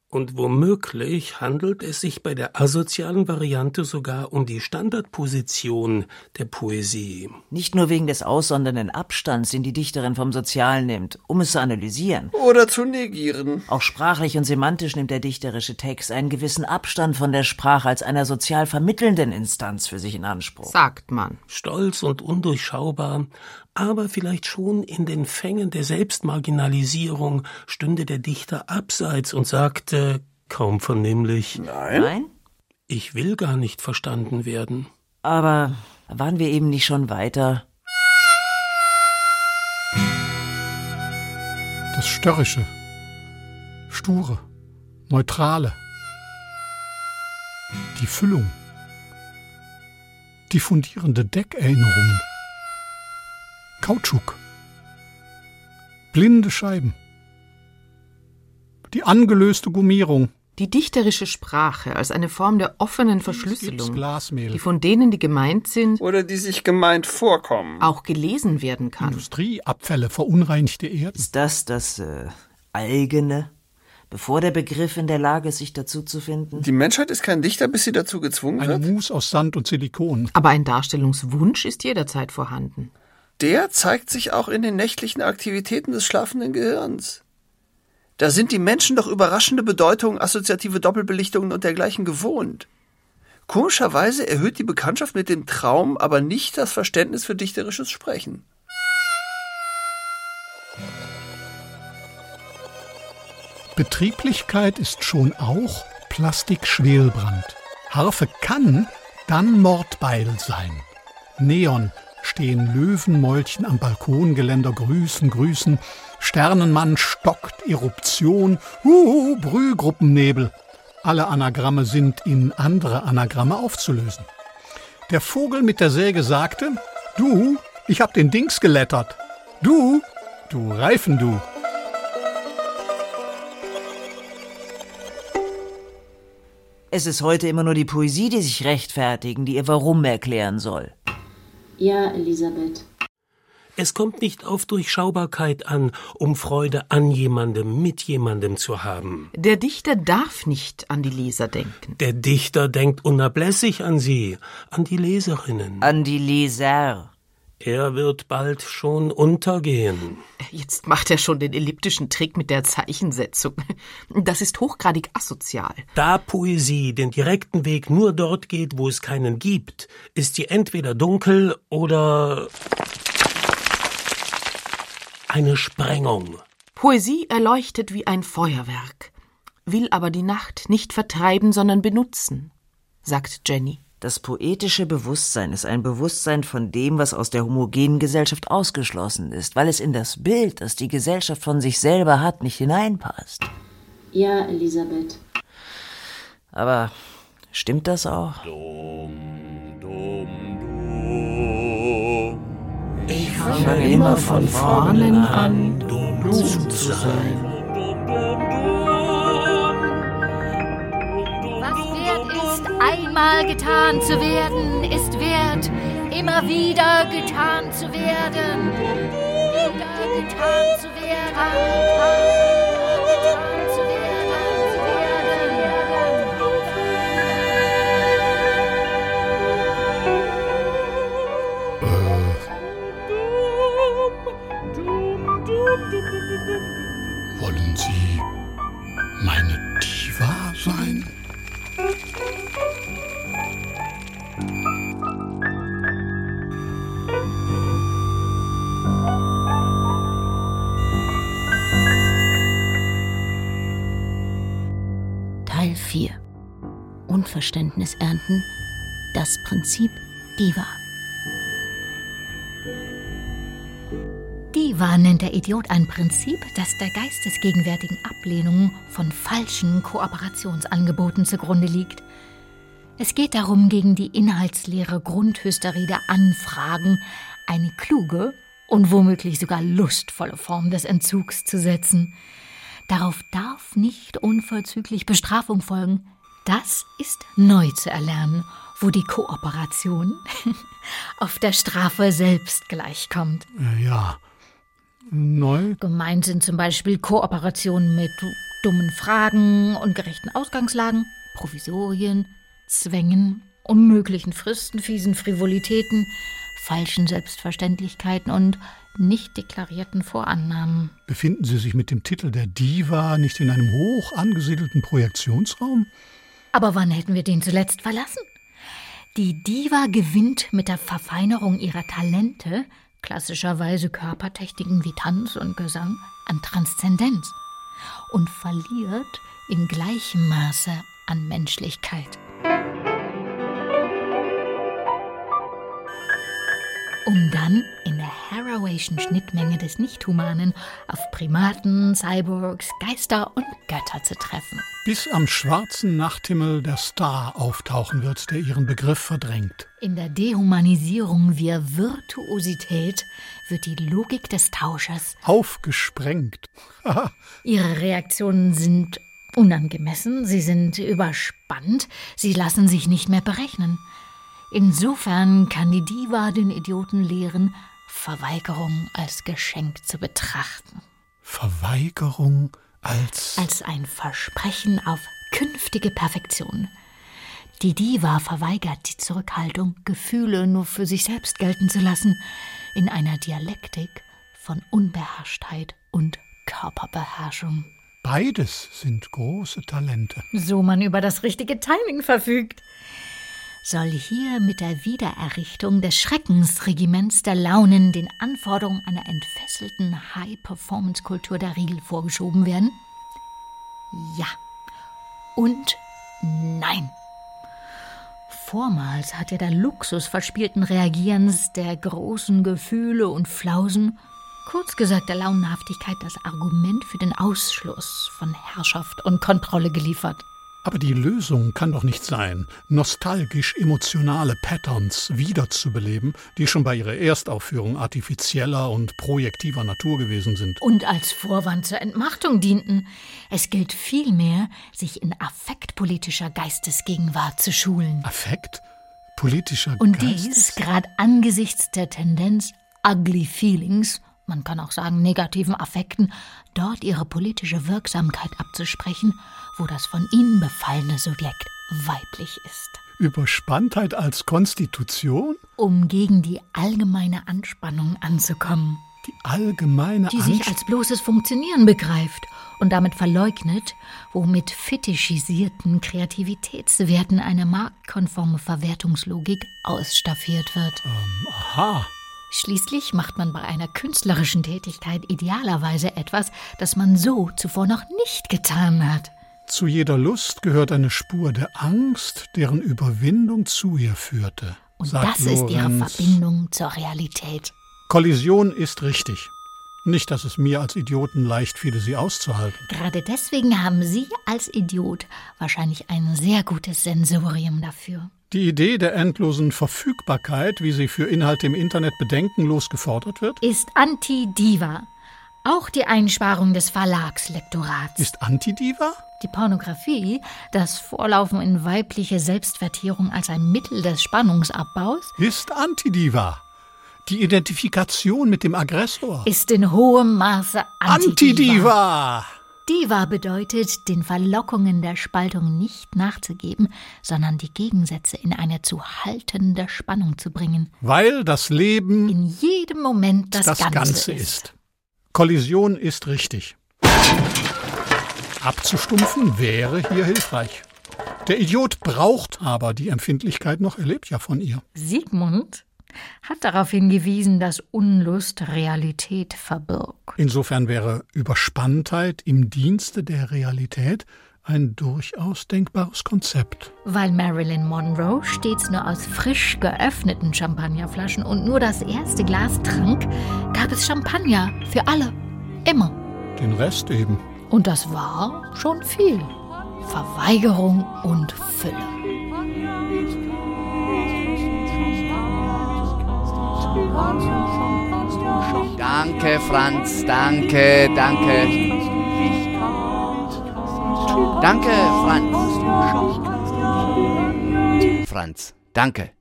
Speaker 4: Und womöglich handelt es sich bei der asozialen Variante sogar um die Standardposition der Poesie.
Speaker 5: Nicht nur wegen des aussondernden Abstands, den die Dichterin vom Sozialen nimmt, um es zu analysieren.
Speaker 6: Oder zu negieren.
Speaker 5: Auch sprachlich und semantisch nimmt der dichterische Text einen gewissen Abstand von der Sprache als einer sozial vermittelnden Instanz für sich in Anspruch.
Speaker 7: Sagt man.
Speaker 4: Stolz und undurchschaubar, aber vielleicht schon in den Fängen der Selbstmarginalisierung stünde der Dichter abseits und sagte, kaum vernehmlich,
Speaker 6: Nein.
Speaker 5: Nein?
Speaker 4: ich will gar nicht verstanden werden.
Speaker 5: Aber waren wir eben nicht schon weiter?
Speaker 3: Das Störrische, Sture, Neutrale, die Füllung, die fundierende Deckerinnerungen, Kautschuk, blinde Scheiben, die angelöste Gummierung,
Speaker 7: Die dichterische Sprache als eine Form der offenen Verschlüsselung, die von denen, die gemeint sind,
Speaker 6: Oder die sich gemeint vorkommen.
Speaker 7: auch gelesen werden kann.
Speaker 3: Industrieabfälle, verunreinigte Erden.
Speaker 5: Ist das das äh, eigene, bevor der Begriff in der Lage ist, sich dazu zu finden?
Speaker 6: Die Menschheit ist kein Dichter, bis sie dazu gezwungen
Speaker 3: Eine
Speaker 6: wird.
Speaker 3: Mousse aus Sand und Silikon.
Speaker 7: Aber ein Darstellungswunsch ist jederzeit vorhanden.
Speaker 6: Der zeigt sich auch in den nächtlichen Aktivitäten des schlafenden Gehirns. Da sind die Menschen doch überraschende Bedeutungen, assoziative Doppelbelichtungen und dergleichen gewohnt. Komischerweise erhöht die Bekanntschaft mit dem Traum aber nicht das Verständnis für dichterisches Sprechen.
Speaker 3: Betrieblichkeit ist schon auch Plastikschwelbrand. Harfe kann dann Mordbeil sein. Neon stehen Löwenmäulchen am Balkongeländer grüßen, grüßen. Sternenmann stockt Eruption, huhu, Brühgruppennebel. Alle Anagramme sind in andere Anagramme aufzulösen. Der Vogel mit der Säge sagte, du, ich hab den Dings gelettert. Du, du Reifen, du.
Speaker 5: Es ist heute immer nur die Poesie, die sich rechtfertigen, die ihr Warum erklären soll.
Speaker 8: Ja, Elisabeth.
Speaker 4: Es kommt nicht auf Durchschaubarkeit an, um Freude an jemandem, mit jemandem zu haben.
Speaker 7: Der Dichter darf nicht an die Leser denken.
Speaker 4: Der Dichter denkt unablässig an sie, an die Leserinnen.
Speaker 5: An die Leser.
Speaker 4: Er wird bald schon untergehen.
Speaker 7: Jetzt macht er schon den elliptischen Trick mit der Zeichensetzung. Das ist hochgradig asozial.
Speaker 4: Da Poesie den direkten Weg nur dort geht, wo es keinen gibt, ist sie entweder dunkel oder eine Sprengung.
Speaker 7: Poesie erleuchtet wie ein Feuerwerk, will aber die Nacht nicht vertreiben, sondern benutzen, sagt Jenny.
Speaker 5: Das poetische Bewusstsein ist ein Bewusstsein von dem, was aus der homogenen Gesellschaft ausgeschlossen ist, weil es in das Bild, das die Gesellschaft von sich selber hat, nicht hineinpasst.
Speaker 8: Ja, Elisabeth.
Speaker 5: Aber stimmt das auch?
Speaker 4: Ich
Speaker 5: fange immer von vorne
Speaker 4: an, dumm zu sein.
Speaker 1: Einmal getan zu werden, ist wert, immer wieder getan zu werden. Wieder getan zu werden.
Speaker 2: Unverständnis ernten, das Prinzip Diva.
Speaker 13: Diva nennt der Idiot ein Prinzip, das der geistesgegenwärtigen Ablehnung von falschen Kooperationsangeboten zugrunde liegt. Es geht darum, gegen die inhaltsleere Grundhysterie der Anfragen eine kluge und womöglich sogar lustvolle Form des Entzugs zu setzen. Darauf darf nicht unverzüglich Bestrafung folgen. Das ist neu zu erlernen, wo die Kooperation auf der Strafe selbst gleichkommt.
Speaker 3: Äh, ja, neu.
Speaker 13: Gemeint sind zum Beispiel Kooperationen mit dummen Fragen und gerechten Ausgangslagen, Provisorien, Zwängen, unmöglichen Fristen, fiesen Frivolitäten, falschen Selbstverständlichkeiten und nicht deklarierten Vorannahmen.
Speaker 3: Befinden Sie sich mit dem Titel der Diva nicht in einem hoch angesiedelten Projektionsraum?
Speaker 13: Aber wann hätten wir den zuletzt verlassen? Die Diva gewinnt mit der Verfeinerung ihrer Talente, klassischerweise Körpertechniken wie Tanz und Gesang, an Transzendenz und verliert in gleichem Maße an Menschlichkeit. Um dann in der Harawayschen Schnittmenge des Nichthumanen auf Primaten, Cyborgs, Geister und Götter zu treffen.
Speaker 3: Bis am schwarzen Nachthimmel der Star auftauchen wird, der ihren Begriff verdrängt.
Speaker 13: In der Dehumanisierung via Virtuosität wird die Logik des Tauschers
Speaker 3: aufgesprengt.
Speaker 13: Ihre Reaktionen sind unangemessen, sie sind überspannt, sie lassen sich nicht mehr berechnen. Insofern kann die Diva den Idioten lehren, Verweigerung als Geschenk zu betrachten.
Speaker 3: Verweigerung als.
Speaker 13: Als ein Versprechen auf künftige Perfektion. Die Diva verweigert die Zurückhaltung, Gefühle nur für sich selbst gelten zu lassen, in einer Dialektik von Unbeherrschtheit und Körperbeherrschung.
Speaker 3: Beides sind große Talente.
Speaker 13: So man über das richtige Timing verfügt soll hier mit der Wiedererrichtung des Schreckensregiments der Launen den Anforderungen einer entfesselten High-Performance-Kultur der Riegel vorgeschoben werden? Ja. Und nein. Vormals hat ja der Luxus verspielten Reagierens der großen Gefühle und Flausen, kurz gesagt der Launenhaftigkeit, das Argument für den Ausschluss von Herrschaft und Kontrolle geliefert.
Speaker 3: Aber die Lösung kann doch nicht sein, nostalgisch-emotionale Patterns wiederzubeleben, die schon bei ihrer Erstaufführung artifizieller und projektiver Natur gewesen sind.
Speaker 13: Und als Vorwand zur Entmachtung dienten. Es gilt vielmehr, sich in affektpolitischer Geistesgegenwart zu schulen.
Speaker 3: Affekt? Politischer
Speaker 13: Und dies gerade angesichts der Tendenz, ugly feelings man kann auch sagen negativen Affekten, dort ihre politische Wirksamkeit abzusprechen, wo das von ihnen befallene Subjekt weiblich ist.
Speaker 3: Überspanntheit als Konstitution?
Speaker 13: Um gegen die allgemeine Anspannung anzukommen.
Speaker 3: Die allgemeine
Speaker 13: Die sich als bloßes Funktionieren begreift und damit verleugnet, womit fetischisierten Kreativitätswerten eine marktkonforme Verwertungslogik ausstaffiert wird.
Speaker 3: Ähm, aha.
Speaker 13: Schließlich macht man bei einer künstlerischen Tätigkeit idealerweise etwas, das man so zuvor noch nicht getan hat.
Speaker 3: Zu jeder Lust gehört eine Spur der Angst, deren Überwindung zu ihr führte.
Speaker 13: Und das Lorenz. ist ihre Verbindung zur Realität.
Speaker 3: Kollision ist richtig. Nicht, dass es mir als Idioten leicht fiele, sie auszuhalten.
Speaker 13: Gerade deswegen haben Sie als Idiot wahrscheinlich ein sehr gutes Sensorium dafür.
Speaker 3: Die Idee der endlosen Verfügbarkeit, wie sie für Inhalte im Internet bedenkenlos gefordert wird,
Speaker 13: ist Anti-Diva. Auch die Einsparung des Verlagslektorats.
Speaker 3: Ist Anti-Diva?
Speaker 13: Die Pornografie, das Vorlaufen in weibliche Selbstvertierung als ein Mittel des Spannungsabbaus,
Speaker 3: ist Anti-Diva. Die Identifikation mit dem Aggressor
Speaker 13: ist in hohem Maße Anti-Diva.
Speaker 3: Anti-Diva.
Speaker 13: Diva bedeutet, den Verlockungen der Spaltung nicht nachzugeben, sondern die Gegensätze in eine zu haltende Spannung zu bringen.
Speaker 3: Weil das Leben
Speaker 13: in jedem Moment das,
Speaker 3: das
Speaker 13: Ganze,
Speaker 3: Ganze
Speaker 13: ist.
Speaker 3: ist. Kollision ist richtig. Abzustumpfen wäre hier hilfreich. Der Idiot braucht aber die Empfindlichkeit noch, er lebt ja von ihr.
Speaker 13: Sigmund? Hat darauf hingewiesen, dass Unlust Realität verbirgt.
Speaker 3: Insofern wäre Überspanntheit im Dienste der Realität ein durchaus denkbares Konzept.
Speaker 13: Weil Marilyn Monroe stets nur aus frisch geöffneten Champagnerflaschen und nur das erste Glas trank, gab es Champagner für alle. Immer.
Speaker 3: Den Rest eben.
Speaker 13: Und das war schon viel. Verweigerung und Fülle.
Speaker 10: Danke, Franz, danke, danke. Danke, Franz. Franz, danke.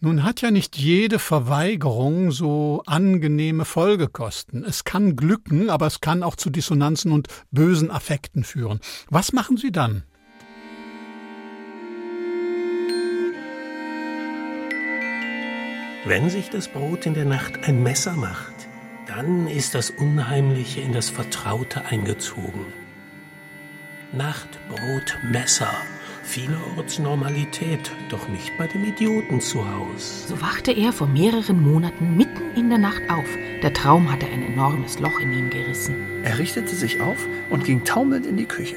Speaker 3: Nun hat ja nicht jede Verweigerung so angenehme Folgekosten. Es kann glücken, aber es kann auch zu Dissonanzen und bösen Affekten führen. Was machen Sie dann?
Speaker 4: Wenn sich das Brot in der Nacht ein Messer macht, dann ist das Unheimliche in das Vertraute eingezogen. Nachtbrot, Messer, vielerorts Normalität, doch nicht bei dem Idioten zu Haus.
Speaker 7: So wachte er vor mehreren Monaten mitten in der Nacht auf. Der Traum hatte ein enormes Loch in ihm gerissen.
Speaker 14: Er richtete sich auf und ging taumelnd in die Küche.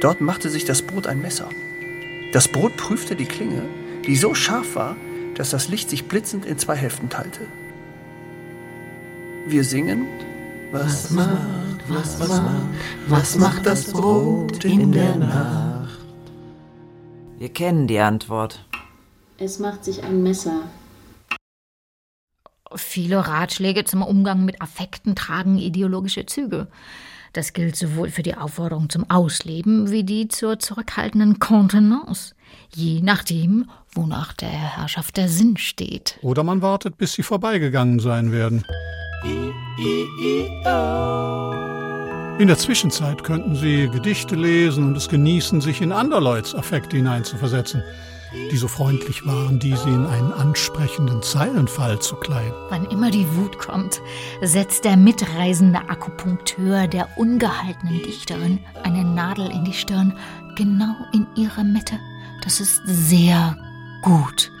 Speaker 14: Dort machte sich das Brot ein Messer. Das Brot prüfte die Klinge, die so scharf war, dass das Licht sich blitzend in zwei Hälften teilte. Wir singen. Was macht, was, was macht, was macht das Brot in der Nacht?
Speaker 5: Wir kennen die Antwort.
Speaker 8: Es macht sich ein Messer.
Speaker 13: Viele Ratschläge zum Umgang mit Affekten tragen ideologische Züge. Das gilt sowohl für die Aufforderung zum Ausleben wie die zur zurückhaltenden Kontenance, je nachdem, wonach der Herrschaft der Sinn steht.
Speaker 3: Oder man wartet, bis sie vorbeigegangen sein werden. In der Zwischenzeit könnten Sie Gedichte lesen und es genießen, sich in anderleuts Affekte hineinzuversetzen, die so freundlich waren, diese in einen ansprechenden Zeilenfall zu kleiden.
Speaker 13: Wann immer die Wut kommt, setzt der mitreisende Akupunkteur der ungehaltenen Dichterin eine Nadel in die Stirn, genau in ihre Mitte. Das ist sehr gut.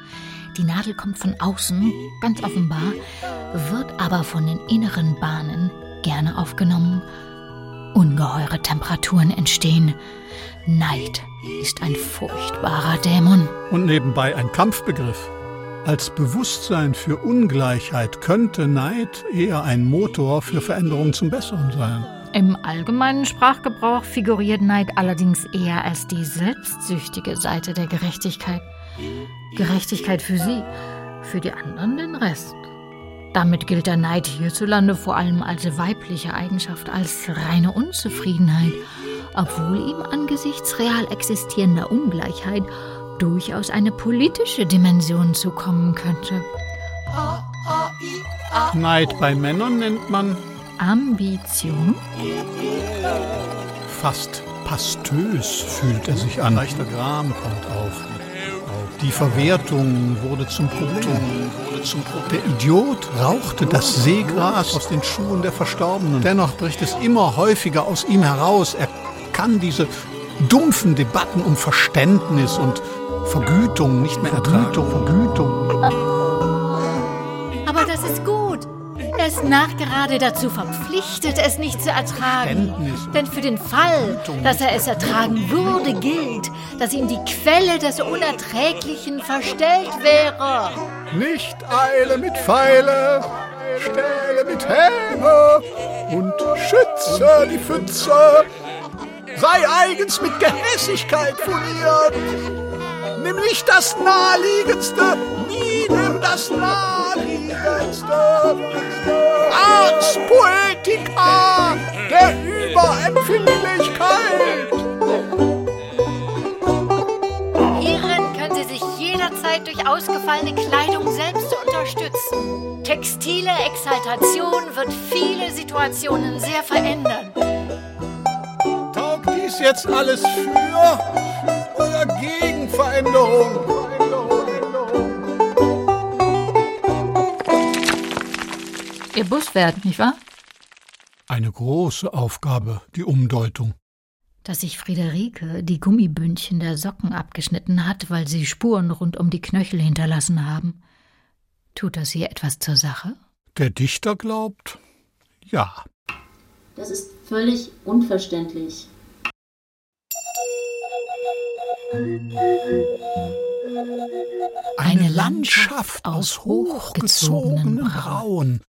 Speaker 13: Die Nadel kommt von außen, ganz offenbar, wird aber von den inneren Bahnen gerne aufgenommen. Ungeheure Temperaturen entstehen. Neid ist ein furchtbarer Dämon.
Speaker 3: Und nebenbei ein Kampfbegriff. Als Bewusstsein für Ungleichheit könnte Neid eher ein Motor für Veränderungen zum Besseren sein.
Speaker 13: Im allgemeinen Sprachgebrauch figuriert Neid allerdings eher als die selbstsüchtige Seite der Gerechtigkeit. Gerechtigkeit für sie, für die anderen den Rest. Damit gilt der Neid hierzulande vor allem als weibliche Eigenschaft, als reine Unzufriedenheit, obwohl ihm angesichts real existierender Ungleichheit durchaus eine politische Dimension zukommen könnte.
Speaker 3: Neid bei Männern nennt man
Speaker 13: Ambition.
Speaker 3: Fast pastös fühlt er sich an. Leichter Gram kommt auf. Die Verwertung wurde zum Problem. Der Idiot rauchte das Seegras aus den Schuhen der Verstorbenen. Dennoch bricht es immer häufiger aus ihm heraus. Er kann diese dumpfen Debatten um Verständnis und Vergütung nicht mehr ertragen. Vergütung.
Speaker 13: Aber das ist gut. Er ist nachgerade dazu verpflichtet, es nicht zu ertragen. Denn für den Fall, dass er es ertragen würde, gilt, dass ihm die Quelle des Unerträglichen verstellt wäre.
Speaker 3: Nicht eile mit Pfeile, stähle mit Häme und schütze die Pfütze. Sei eigens mit Gehässigkeit foliert. Nimm nicht das Naheliegendste, das Naheliegendste. Ars Poetica der Überempfindlichkeit.
Speaker 13: Hierin können Sie sich jederzeit durch ausgefallene Kleidung selbst unterstützen. Textile Exaltation wird viele Situationen sehr verändern.
Speaker 3: Taugt dies jetzt alles für oder gegen Veränderung?
Speaker 13: Ihr Buswert, nicht wahr?
Speaker 3: Eine große Aufgabe, die Umdeutung.
Speaker 13: Dass sich Friederike die Gummibündchen der Socken abgeschnitten hat, weil sie Spuren rund um die Knöchel hinterlassen haben. Tut das hier etwas zur Sache?
Speaker 3: Der Dichter glaubt, ja.
Speaker 8: Das ist völlig unverständlich.
Speaker 3: Eine Landschaft aus hochgezogenen Brauen.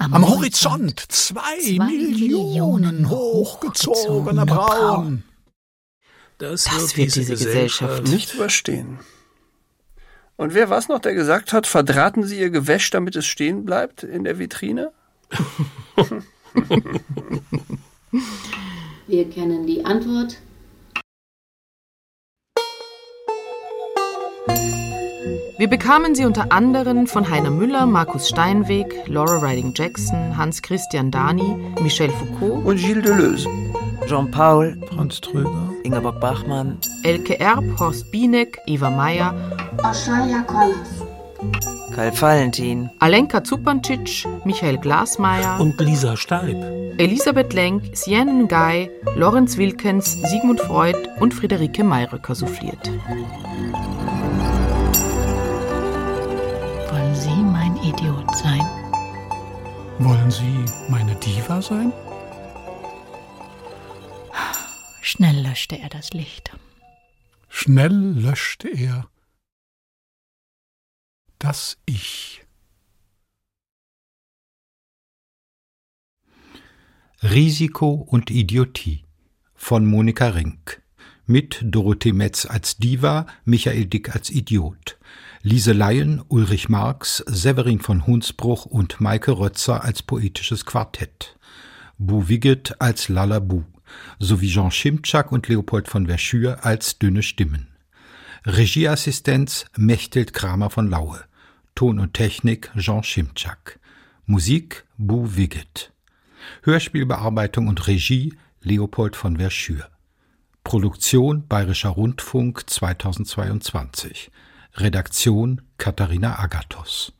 Speaker 3: Am, Am Horizont zwei, zwei Millionen hochgezogene Brauen.
Speaker 4: Das, das wird, wird, diese Gesellschaft
Speaker 14: nicht überstehen. Und wer was noch, der gesagt hat, verdrahten Sie Ihr Gewäsch, damit es stehen bleibt in der Vitrine?
Speaker 8: Wir kennen die Antwort.
Speaker 7: Wir bekamen sie unter anderem von Heiner Müller, Markus Steinweg, Laura Riding Jackson, Hans Christian Dani, Michel Foucault
Speaker 14: und Gilles Deleuze.
Speaker 5: Jean-Paul,
Speaker 3: Franz Tröger,
Speaker 5: Ingeborg Bachmann,
Speaker 7: Elke Erb, Horst Bienek, Eva Meyer,
Speaker 8: Oshaya Kollas,
Speaker 5: Karl Valentin,
Speaker 7: Alenka Zupancic, Michael Glasmeier
Speaker 4: und Lisa Steib,
Speaker 7: Elisabeth Lenk, Sienne Guy, Lorenz Wilkens, Sigmund Freud und Friederike Mayröcker souffliert.
Speaker 3: Wollen Sie meine Diva sein?
Speaker 13: Schnell löschte er das Licht.
Speaker 3: Schnell löschte er das Ich.
Speaker 15: Risiko und Idiotie von Monika Rink mit Dorothee Metz als Diva, Michael Dick als Idiot, Lise Leyen, Ulrich Marx, Severin von Hunsbruch und Maike Rötzer als poetisches Quartett, Bu Wiggett als Lalabu sowie Jean Schimczak und Leopold von Verschür als dünne Stimmen. Regieassistenz Mechthild Kramer von Laue. Ton und Technik Jean Schimczak. Musik Bu Wiggett. Hörspielbearbeitung und Regie Leopold von Verschür. Produktion Bayerischer Rundfunk 2022. Redaktion Katharina Agathos.